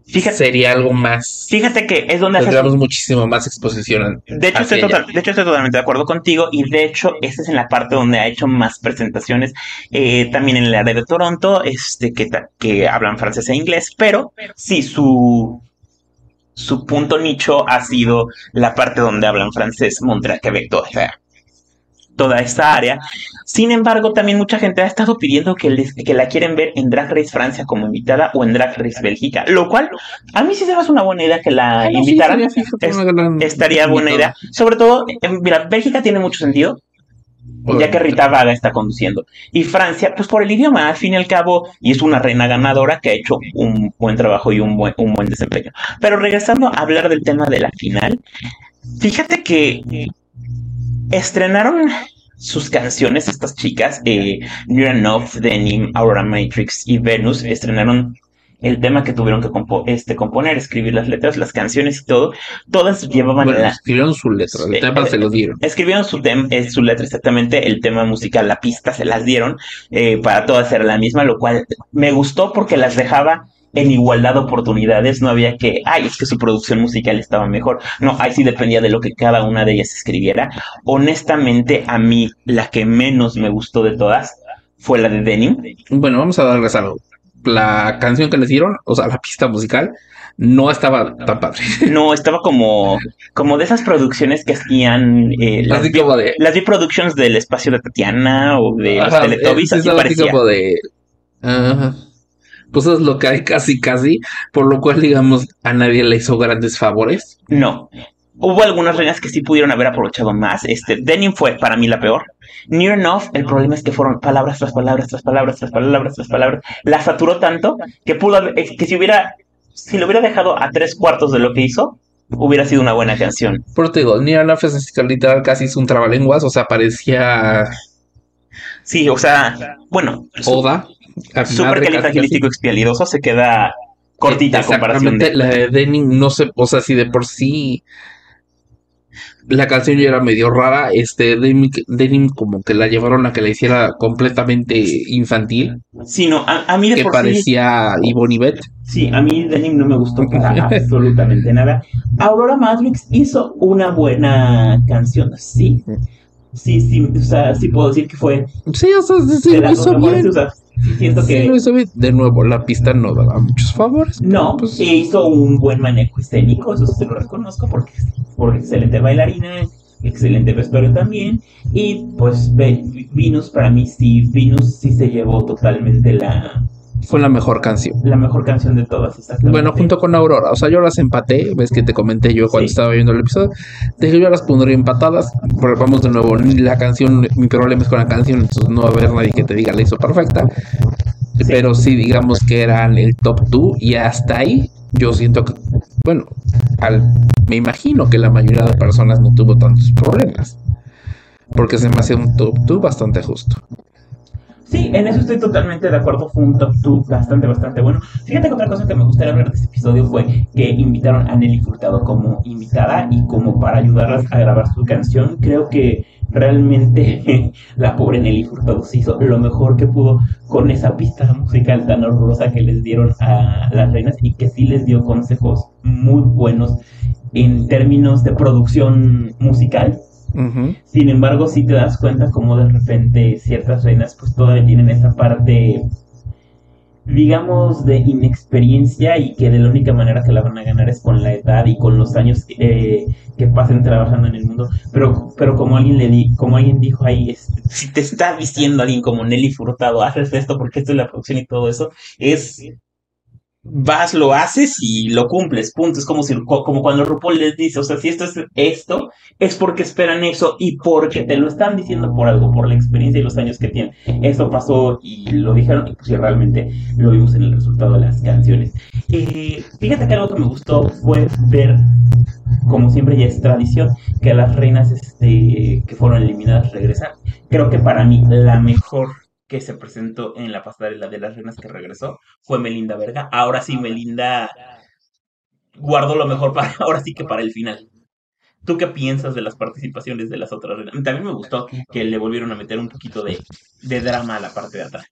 Fíjate, sería algo más. fíjate que es donde hace Tendríamos muchísimo más exposición. De hecho, estoy ella. total- de hecho, estoy totalmente de acuerdo contigo y de hecho, esta es en la parte donde ha hecho más presentaciones, eh, también en el área de Toronto, este, que, hablan francés e inglés, pero sí, su, su punto nicho ha sido la parte donde hablan francés, Montreal, Quebec, toda esa, toda esta área. Sin embargo, también mucha gente ha estado pidiendo que, les- que la quieren ver en Drag Race Francia como invitada o en Drag Race Bélgica, lo cual a mí sí se me hace una buena idea que la Ah, no, sí, invitaran. sería, fíjate, Es- una gran Estaría buena idea. Sobre todo, eh, mira, Bélgica tiene mucho sentido, ya que Rita Vaga está conduciendo. Y Francia, pues por el idioma, al fin y al cabo, y es una reina ganadora que ha hecho un buen trabajo y un buen, un buen desempeño. Pero regresando a hablar del tema de la final, fíjate que estrenaron sus canciones, estas chicas, eh, Near Enough, Denim, Aurora Matrix y Venus, estrenaron el tema que tuvieron que compo- este, componer, escribir las letras, las canciones y todo. Todas llevaban Bueno, la, escribieron su letra, el Eh, tema eh, se lo dieron. Escribieron su, eh, su letra exactamente, el tema musical, la pista se las dieron, eh, para todas era la misma, lo cual me gustó porque las dejaba en igualdad de oportunidades, no había que, ay, es que su producción musical estaba mejor, no, ahí sí dependía de lo que cada una de ellas escribiera. Honestamente, a mí la que menos me gustó de todas fue la de Denim. Bueno, vamos a darles algo. La canción que les dieron, o sea, la pista musical, no estaba tan padre. No, estaba como, como de esas producciones que hacían eh, las, vi- de. las productions del espacio de Tatiana o de los Ajá, Teletubbies, eh, así parecía. como de. ajá. Pues es lo que hay casi, casi. Por lo cual, digamos, a nadie le hizo grandes favores. No. Hubo algunas reinas que sí pudieron haber aprovechado más. Este, Denim fue para mí la peor. Near Enough, el problema es que fueron palabras tras palabras, tras palabras, tras palabras, tras palabras. La saturó tanto que pudo haber, que si hubiera, si lo hubiera dejado a tres cuartos de lo que hizo, hubiera sido una buena canción. Pero te digo, Near Enough es así que literal casi hizo un trabalenguas. O sea, parecía Sí, o sea, bueno, su- Oda. A súper madre, casi, califragilístico expialidoso se queda cortita comparación de. La de Denim, no sé, o sea, si de por sí la canción ya era medio rara, este Denim, Denim como que la llevaron a que la hiciera completamente infantil, Sí, no, a, a mí de que por sí. parecía Ivonne Beth. Sí, a mí Denim no me gustó para absolutamente nada. Aurora Matrix hizo una buena canción, sí. Sí, sí, o sea, sí puedo decir que fue Sí, o sea, sí, sí, hizo bien. o sea, sí siento Sí, que lo hizo bien. De nuevo, la pista no daba muchos favores. no, Pues- e hizo un buen manejo escénico, eso sí se lo reconozco porque porque excelente bailarina, excelente vestuario también y pues Ve- Venus para mí sí, Venus sí se llevó totalmente la, Fue la mejor canción. la mejor canción de todas. Bueno, junto con Aurora, o sea, yo las empaté, ves que te comenté yo cuando Sí. estaba viendo el episodio, te dije yo las pondría empatadas, pero vamos de nuevo, la canción, mi problema es con la canción, entonces no va a haber nadie que te diga la hizo perfecta, pero sí digamos que eran el top 2 y hasta ahí yo siento que, bueno, al, me imagino que la mayoría de personas no tuvo tantos problemas, porque se me hace un top 2 bastante justo. Sí, en eso estoy totalmente de acuerdo. Fue un top 2 bastante, bastante bueno. Fíjate que otra cosa que me gustaría hablar de este episodio fue que invitaron a Nelly Furtado como invitada y como para ayudarlas a grabar su canción. Creo que realmente la pobre Nelly Furtado se hizo lo mejor que pudo con esa pista musical tan horrorosa que les dieron a las reinas y que sí les dio consejos muy buenos en términos de producción musical. Sin embargo, sí te das cuenta como de repente ciertas reinas pues todavía tienen esa parte, digamos, de inexperiencia y que de la única manera que la van a ganar es con la edad y con los años eh, que pasen trabajando en el mundo. Pero, pero como alguien le di, como alguien dijo ahí, es- si te está diciendo alguien como Nelly Furtado, haces esto porque esto es la producción y todo eso, es vas, lo haces y lo cumples, punto. Es como, si, como cuando RuPaul les dice, o sea, si esto es esto, es porque esperan eso y porque te lo están diciendo por algo, por la experiencia y los años que tienen. Esto pasó y lo dijeron y pues realmente lo vimos en el resultado de las canciones. Eh, fíjate que algo que me gustó fue ver, como siempre ya es tradición, que las reinas este, que fueron eliminadas regresan. Creo que para mí la mejor que se presentó en la pasarela de las reinas que regresó fue Melinda Verga. Ahora sí, Melinda guardó lo mejor para ahora sí que para el final. ¿Tú qué piensas de las participaciones de las otras reinas? También me gustó que le volvieron a meter un poquito de, de drama a la parte de atrás.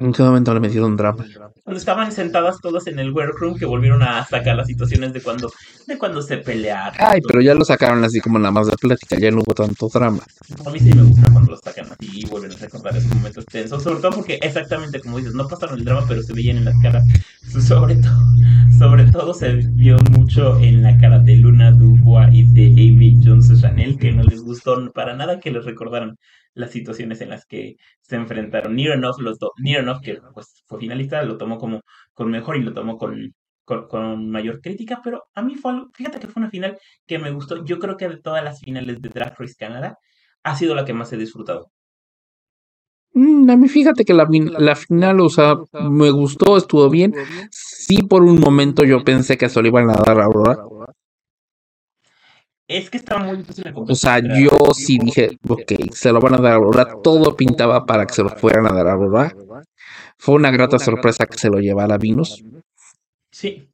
¿En qué momento le metieron drama? Cuando estaban sentadas todas en el workroom que volvieron a sacar las situaciones de cuando, de cuando se pelearon. Ay, pero ya lo sacaron así como nada más de plática, ya no hubo tanto drama. A mí sí me gusta cuando lo sacan así y vuelven a recordar esos momentos tensos, sobre todo porque exactamente como dices, no pasaron el drama, pero se veían en las caras. Sobre todo, sobre todo se vio mucho en la cara de Luna Dubois y de Amy Jones Chanel, que no les gustó para nada que les recordaran las situaciones en las que se enfrentaron. Nirenov, los que pues, fue finalista, lo tomó como con mejor y lo tomó con, con, mayor crítica, pero a mí fue algo, fíjate que fue una final que me gustó. Yo creo que de todas las finales de Drag Race Canadá, ha sido la que más he disfrutado. Mm, a mí fíjate que la, la, final, o sea, me gustó, estuvo bien. Sí, por un momento yo pensé que se lo iban a dar a Aurora. Es que estaba muy difícil de O sea, yo sí dije, ok, se lo van a dar a Aurora. Todo pintaba para que se lo fueran a dar a Aurora. Fue una grata sorpresa que se lo llevara Venus. Sí,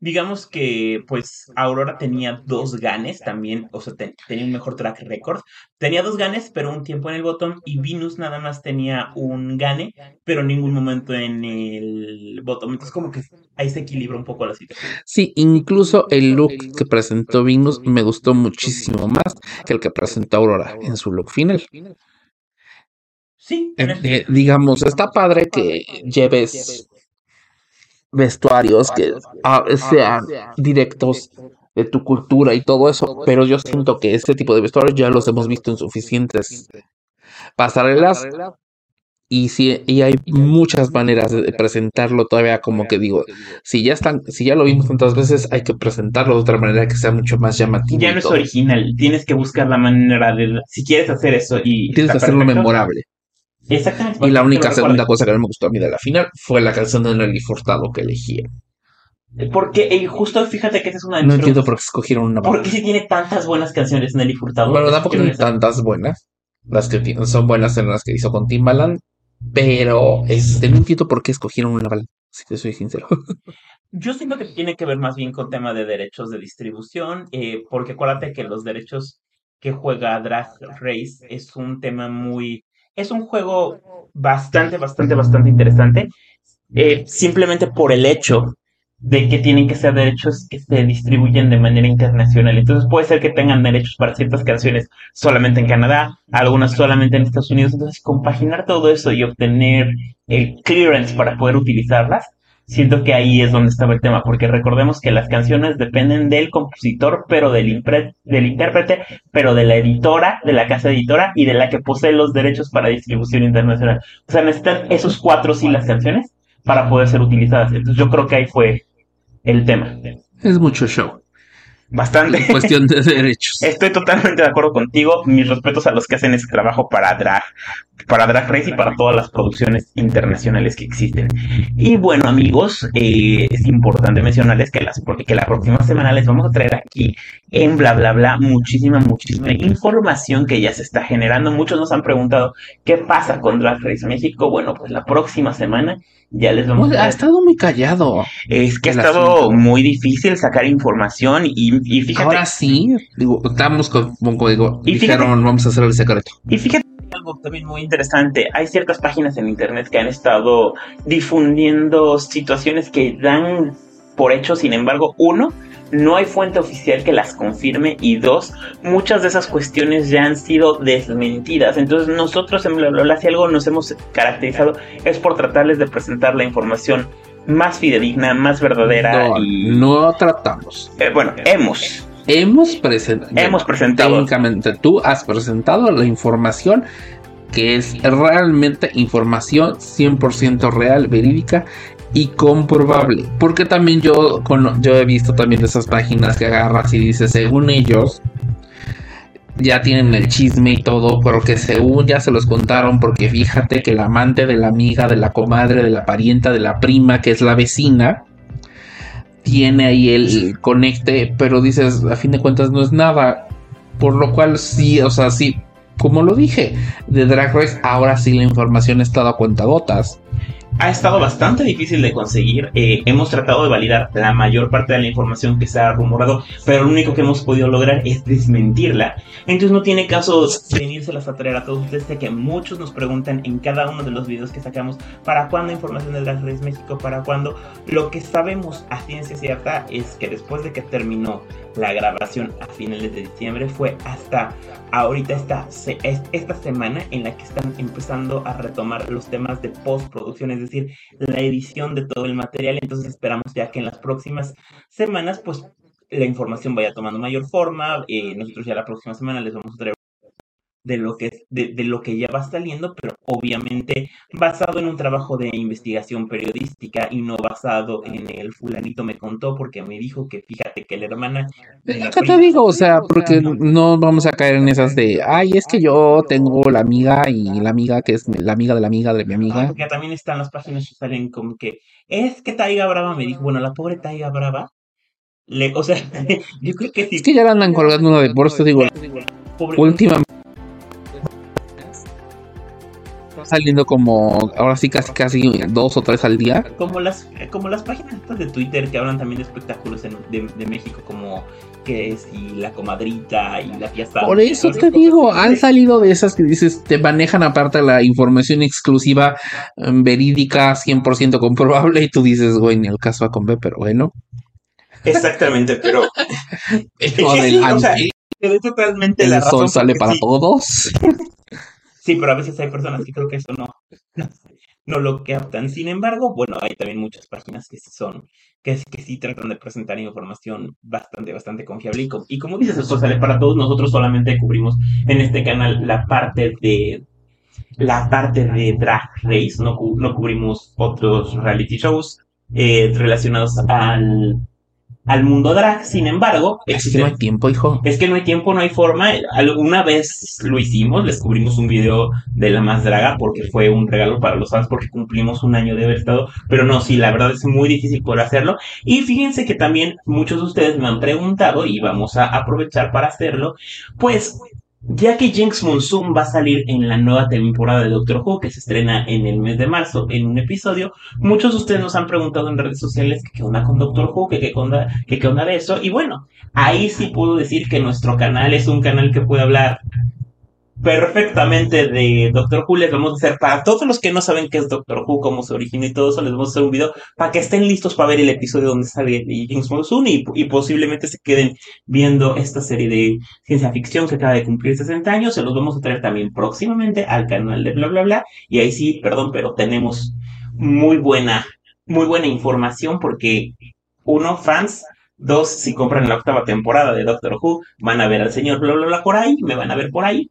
digamos que pues Aurora tenía dos ganes también, o sea, tenía un mejor track record. Tenía dos ganes, pero un tiempo en el bottom y Venus nada más tenía un gane, pero ningún momento en el bottom. Entonces como que ahí se equilibra un poco la situación. Sí, incluso el look que presentó Venus me gustó muchísimo más que el que presentó Aurora en su look final. Sí. Eh, eh, digamos, está padre que lleves vestuarios que ah, sean directos de tu cultura y todo eso, pero yo siento que este tipo de vestuarios ya los hemos visto en suficientes pasarelas y si y hay muchas maneras de presentarlo todavía como que digo, si ya están, si ya lo vimos tantas veces, hay que presentarlo de otra manera que sea mucho más llamativo. Ya no es original, tienes que buscar la manera de si quieres hacer eso y tienes que hacerlo memorable. Exactamente. Y la única segunda cosa que no me gustó a mí de la final fue la canción de Nelly Furtado que elegí. Porque eh, justo fíjate que esa es una de No entiendo por qué escogieron una. ¿Por qué si tiene tantas buenas canciones Nelly Furtado? Bueno, tampoco tiene tantas buenas. Las que son buenas en las que hizo con Timbaland. Pero este, no entiendo por qué escogieron una balada, si te soy sincero. Yo siento que tiene que ver más bien con tema de derechos de distribución, eh, porque acuérdate que los derechos que juega Drag Race es un tema muy es un juego bastante, bastante, bastante interesante. Eh, simplemente por el hecho de que tienen que ser derechos que se distribuyen de manera internacional. Entonces puede ser que tengan derechos para ciertas canciones solamente en Canadá, algunas solamente en Estados Unidos. Entonces compaginar todo eso y obtener el clearance para poder utilizarlas siento que ahí es donde estaba el tema, porque recordemos que las canciones dependen del compositor, pero del, intérprete, pero de la editora, de la casa editora y de la que posee los derechos para distribución internacional. O sea, necesitan esos cuatro sí las canciones para poder ser utilizadas. Entonces yo creo que ahí fue el tema. Es mucho show. Bastante. Cuestión de derechos. Estoy totalmente de acuerdo contigo. Mis respetos a los que hacen ese trabajo para Drag, para Drag Race y para todas las producciones internacionales que existen. Y bueno, amigos, eh, es importante mencionarles que, las, que la próxima semana les vamos a traer aquí en bla bla bla muchísima, muchísima información que ya se está generando. Muchos nos han preguntado qué pasa con Drag Race México. Bueno, pues la próxima semana ya les vamos a... Ha estado muy callado. Es que ha estado muy difícil sacar información y, y, fíjate... Ahora sí, digo, estamos con, digo, y dijeron vamos a hacer el secreto. Y fíjate algo también muy interesante. Hay ciertas páginas en internet que han estado difundiendo situaciones que dan por hecho, sin embargo, uno, no hay fuente oficial que las confirme y dos, muchas de esas cuestiones ya han sido desmentidas. Entonces nosotros en Bla si algo nos hemos caracterizado es por tratarles de presentar la información más fidedigna, más verdadera. No, y... no tratamos. Eh, bueno, hemos. Hemos presentado. Hemos presentado. Técnicamente tú has presentado la información que es realmente información 100% real, verídica y comprobable. Porque también yo, yo he visto también esas páginas que agarras y dices, según ellos, ya tienen el chisme y todo, pero que según ya se los contaron, porque fíjate que la amante de la amiga, de la comadre, de la parienta, de la prima, que es la vecina, tiene ahí el conecte, pero dices, a fin de cuentas no es nada. Por lo cual sí, o sea, sí, como lo dije, de Drag Race, ahora sí la información está a cuenta gotas ha estado bastante difícil de conseguir. Eh, hemos tratado de validar la mayor parte de la información que se ha rumorado, pero lo único que hemos podido lograr es desmentirla. Entonces no tiene caso venírselas a traer a todos ustedes, que muchos nos preguntan en cada uno de los videos que sacamos para cuándo información de Drag Race México, para cuándo. Lo que sabemos a ciencia cierta es que después de que terminó la grabación a finales de diciembre fue hasta ahorita esta, esta semana en la que están empezando a retomar los temas de postproducción, es decir, la edición de todo el material. Entonces esperamos ya que en las próximas semanas pues la información vaya tomando mayor forma. Eh, nosotros ya la próxima semana les vamos a traer de lo que de, de, lo que ya va saliendo, pero obviamente basado en un trabajo de investigación periodística y no basado en el fulanito me contó porque me dijo que fíjate que la hermana ¿Qué te digo? O sea, porque no vamos a caer en esas de ay, es que yo tengo la amiga y la amiga que es la amiga de la amiga de mi amiga. porque también están las páginas que salen como que es que Taiga Brava me dijo, bueno, la pobre Taiga Brava le, o sea, yo creo que sí. Es que ya la andan colgando una de por eso digo, últimamente saliendo como ahora sí casi casi dos o tres al día. Como las como las páginas de Twitter que hablan también de espectáculos de, México como que es y la comadrita y la fiesta. Por eso te digo, han salido de esas que dices, te manejan aparte la información exclusiva, em, verídica, 100% comprobable y tú dices, güey, ni el caso va con B, pero bueno. Exactamente, pero... totalmente el sol sale para todos. Sí, pero a veces hay personas que creo que eso no, no, lo captan. Sin embargo, bueno, hay también muchas páginas que son, que, sí tratan de presentar información bastante, bastante confiable. Y, como dices, esto sale para todos. Nosotros solamente cubrimos en este canal la parte de la parte de Drag Race, no, no cubrimos otros reality shows eh, relacionados al al mundo drag. Sin embargo, es que no hay tiempo, hijo. Es que no hay tiempo, no hay forma. Alguna vez lo hicimos, les cubrimos un video de la más draga porque fue un regalo para los fans porque cumplimos un año de haber estado. Pero no, sí, la verdad es muy difícil poder hacerlo. Y fíjense que también muchos de ustedes me han preguntado y vamos a aprovechar para hacerlo. Pues ya que Jinx Monsoon va a salir en la nueva temporada de Doctor Who, que se estrena en el mes de marzo, en un episodio, muchos de ustedes nos han preguntado en redes sociales qué onda con Doctor Who, que qué onda, que qué onda de eso, y bueno, ahí sí puedo decir que nuestro canal es un canal que puede hablar perfectamente de Doctor Who. Les vamos a hacer para todos los que no saben qué es Doctor Who, cómo se origina y todo eso, les vamos a hacer un video para que estén listos para ver el episodio donde sale James Monsoon y, y posiblemente se queden viendo esta serie de ciencia ficción que acaba de cumplir 60 años. Se los vamos a traer también próximamente al canal de bla bla bla. Y ahí sí, perdón, pero tenemos muy buena, muy buena información porque uno, fans, Dos, si compran la octava temporada de Doctor Who, van a ver al señor bla bla bla por ahí, me van a ver por ahí.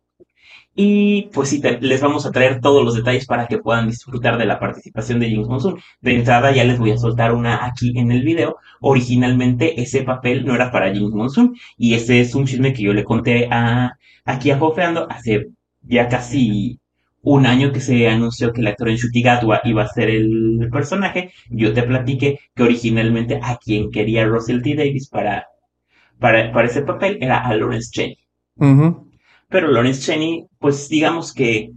Y pues sí, les vamos a traer todos los detalles para que puedan disfrutar de la participación de James Monsoon. De entrada ya les voy a soltar una aquí en el video. Originalmente ese papel no era para James Monsoon y ese es un chisme que yo le conté a, aquí a Jofeando hace ya casi un año que se anunció que el actor en Shutigatwa iba a ser el personaje. Yo te platiqué que originalmente a quien quería Russell T. Davis para, para, para ese papel era a Lawrence Cheney pero Lawrence Cheney, pues digamos que,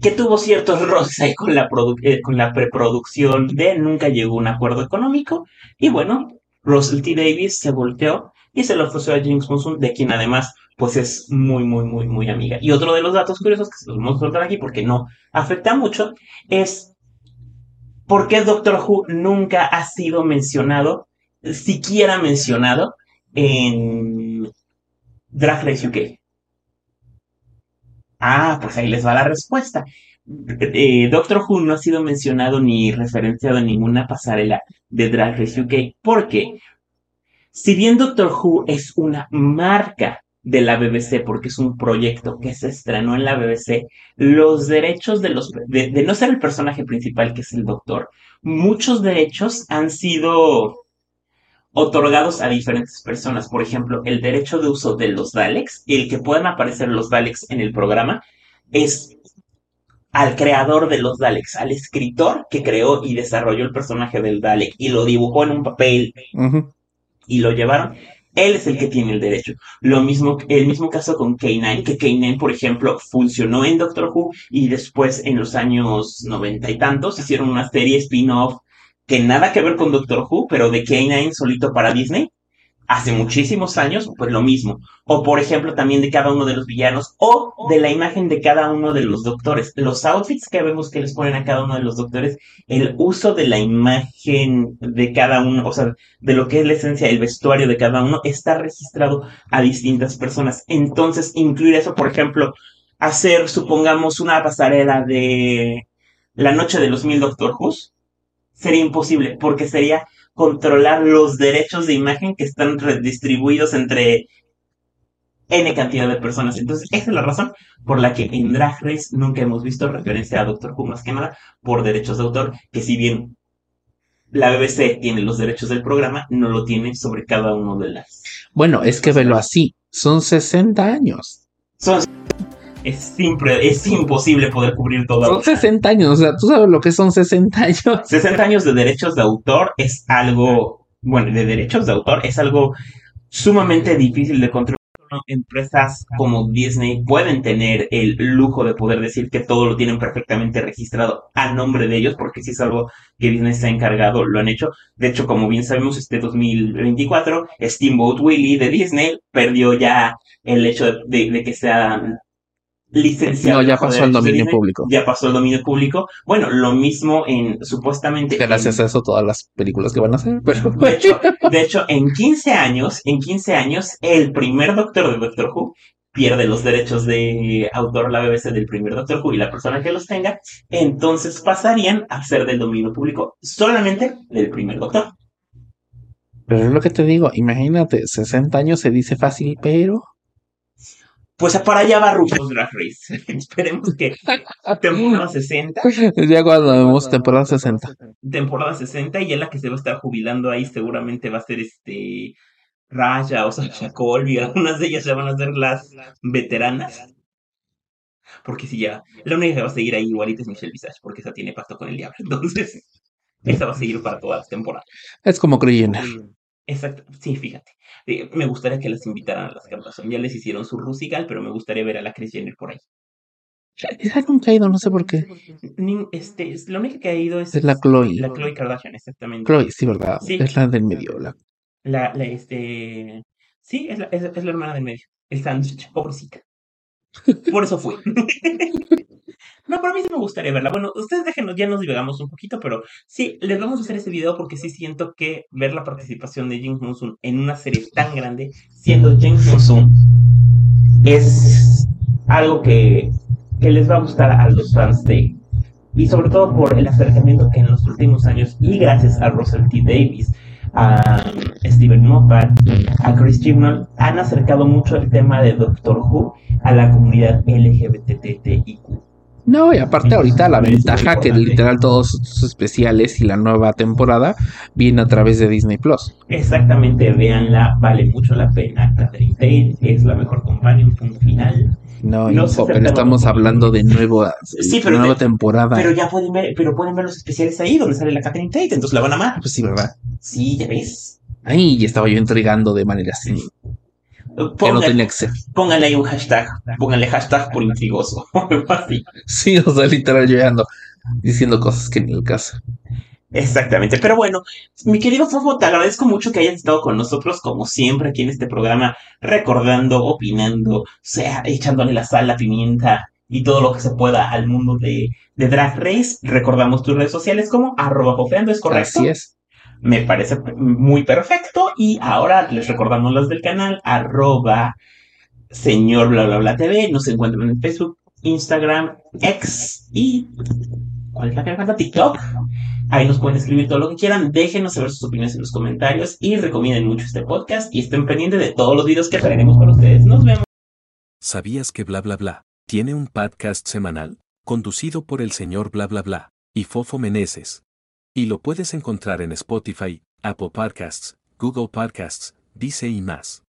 que tuvo ciertos roces ahí con la, eh, con la preproducción de nunca llegó a un acuerdo económico, y bueno, Russell T. Davis se volteó y se lo ofreció a James Monsoon, de quien además pues es muy, muy, muy, muy amiga. Y otro de los datos curiosos que se los vamos a soltar aquí porque no afecta mucho es por qué Doctor Who nunca ha sido mencionado, siquiera mencionado en Drag Race UK. Ah, pues ahí les va la respuesta. Eh, Doctor Who no ha sido mencionado ni referenciado en ninguna pasarela de Drag Race UK porque si bien Doctor Who es una marca de la BBC, porque es un proyecto que se estrenó en la BBC, los derechos de los de, de no ser el personaje principal, que es el doctor, muchos derechos han sido otorgados a diferentes personas. Por ejemplo, el derecho de uso de los Daleks, el que puedan aparecer los Daleks en el programa, es al creador de los Daleks, al escritor que creó y desarrolló el personaje del Dalek y lo dibujó en un papel y lo llevaron, él es el que tiene el derecho. Lo mismo, el mismo caso con K9, que K9, por ejemplo, funcionó en Doctor Who y después en los años noventa y tantos hicieron una serie spin-off que nada que ver con Doctor Who, pero de K9 solito para Disney. Hace muchísimos años, pues lo mismo. O por ejemplo también de cada uno de los villanos o de la imagen de cada uno de los doctores. Los outfits que vemos que les ponen a cada uno de los doctores, el uso de la imagen de cada uno, o sea, de lo que es la esencia, el vestuario de cada uno, está registrado a distintas personas. Entonces, incluir eso, por ejemplo, hacer, supongamos, una pasarela de la noche de los mil Doctor Who's, sería imposible, porque sería controlar los derechos de imagen que están redistribuidos entre N cantidad de personas. Entonces, esa es la razón por la que en Drag Race nunca hemos visto referencia a Doctor Who, más que nada por derechos de autor, que si bien la BBC tiene los derechos del programa, no lo tiene sobre cada uno de las. Bueno, es que velo así. Son 60 años. Son, es, simple, es imposible poder cubrir todo. Son 60 años. O sea, tú sabes lo que son 60 años. 60 años de derechos de autor es algo, bueno, de derechos de autor es algo sumamente difícil de controlar. Empresas como Disney pueden tener el lujo de poder decir que todo lo tienen perfectamente registrado a nombre de ellos, porque si es algo que Disney se ha encargado, lo han hecho. De hecho, como bien sabemos, este 2024, Steamboat Willie de Disney perdió ya el hecho de, de- de que sea licenciado. No, ya pasó al dominio Disney. público. Ya pasó al dominio público. Bueno, lo mismo en supuestamente. en- Gracias a eso, todas las películas que van a hacer. Pero, de hecho, de hecho, en 15 años, en 15 años, el primer doctor de Doctor Who pierde los derechos de autor la BBC del primer Doctor Who y la persona que los tenga, entonces pasarían a ser del dominio público solamente del primer doctor. pero es lo que te digo. Imagínate, 60 años se dice fácil, pero. Pues para allá va RuPaul's Drag Race. Esperemos que temporada 60, Ya cuando vemos temporada 60. temporada 60 y ya la que se va a estar jubilando ahí seguramente va a ser este Raya o Sasha Colby, algunas de ellas ya van a ser las veteranas. Porque si ya, la única que va a seguir ahí igualita es Michelle Visage, porque esa tiene pacto con el diablo. Entonces, esa va a seguir para todas las temporadas. Es como Jenner. Exacto, sí, fíjate. Eh, me gustaría que las invitaran a las Kardashian. Ya les hicieron su Rusical, pero me gustaría ver a la Kris Jenner por ahí. Esa nunca ha ido, no sé por qué. Ni- este, es- la única que ha ido es, Es la Chloe. la Chloe Kardashian, exactamente. Chloe, sí, ¿verdad? Sí. Es la del medio. La... La, la, este, sí, es la, es, es la hermana del medio. El sándwich, pobrecita. Por eso fui. No, pero a mí sí me gustaría verla. Bueno, ustedes déjenos, ya nos divagamos un poquito, pero sí, les vamos a hacer ese video porque sí siento que ver la participación de James Monsoon en una serie tan grande, siendo James Monsoon, es algo que, que les va a gustar a los fans de... Y sobre todo por el acercamiento que en los últimos años, y gracias a Russell T. Davis, a Steven Moffat, a Chris Chibnall, han acercado mucho el tema de Doctor Who a la comunidad LGBTTIQ. No, y aparte ahorita la ventaja que literal todos sus especiales y la nueva temporada viene a través de Disney Plus. Exactamente, véanla, vale mucho la pena. Catherine Tate es la mejor companion, punto final. No, No hijo, pero estamos hablando de nuevo, Sí, pero nueva de- temporada. Pero ya pueden ver, pero pueden ver los especiales ahí donde sale la Catherine Tate, entonces la van a amar. Pues sí, ¿verdad? Sí, ya ves. Ahí ya estaba yo intrigando de manera así. Que no tenía que ser. pónganle ahí un hashtag, pónganle hashtag por intrigoso. o algo así. Sí, o sea, literal yo ya ando diciendo cosas que ni el caso. Exactamente, pero bueno, mi querido Fofo, te agradezco mucho que hayas estado con nosotros, como siempre, aquí en este programa, recordando, opinando, o sea, echándole la sal, la pimienta y todo lo que se pueda al mundo de, de Drag Race. Recordamos tus redes sociales como arroba fofeando, ¿es correcto? Así es. Me parece muy perfecto. Y ahora les recordamos las del canal, arroba señor bla bla bla TV. Nos encuentran en Facebook, Instagram, X y ¿Cuál es la que falta? TikTok. Ahí nos pueden escribir todo lo que quieran. Déjenos saber sus opiniones en los comentarios y recomienden mucho este podcast y estén pendientes de todos los videos que traeremos para ustedes. Nos vemos. ¿Sabías que bla bla bla tiene un podcast semanal conducido por el señor bla bla bla y Fofo Meneses? Y lo puedes encontrar en Spotify, Apple Podcasts, Google Podcasts, Dice y más.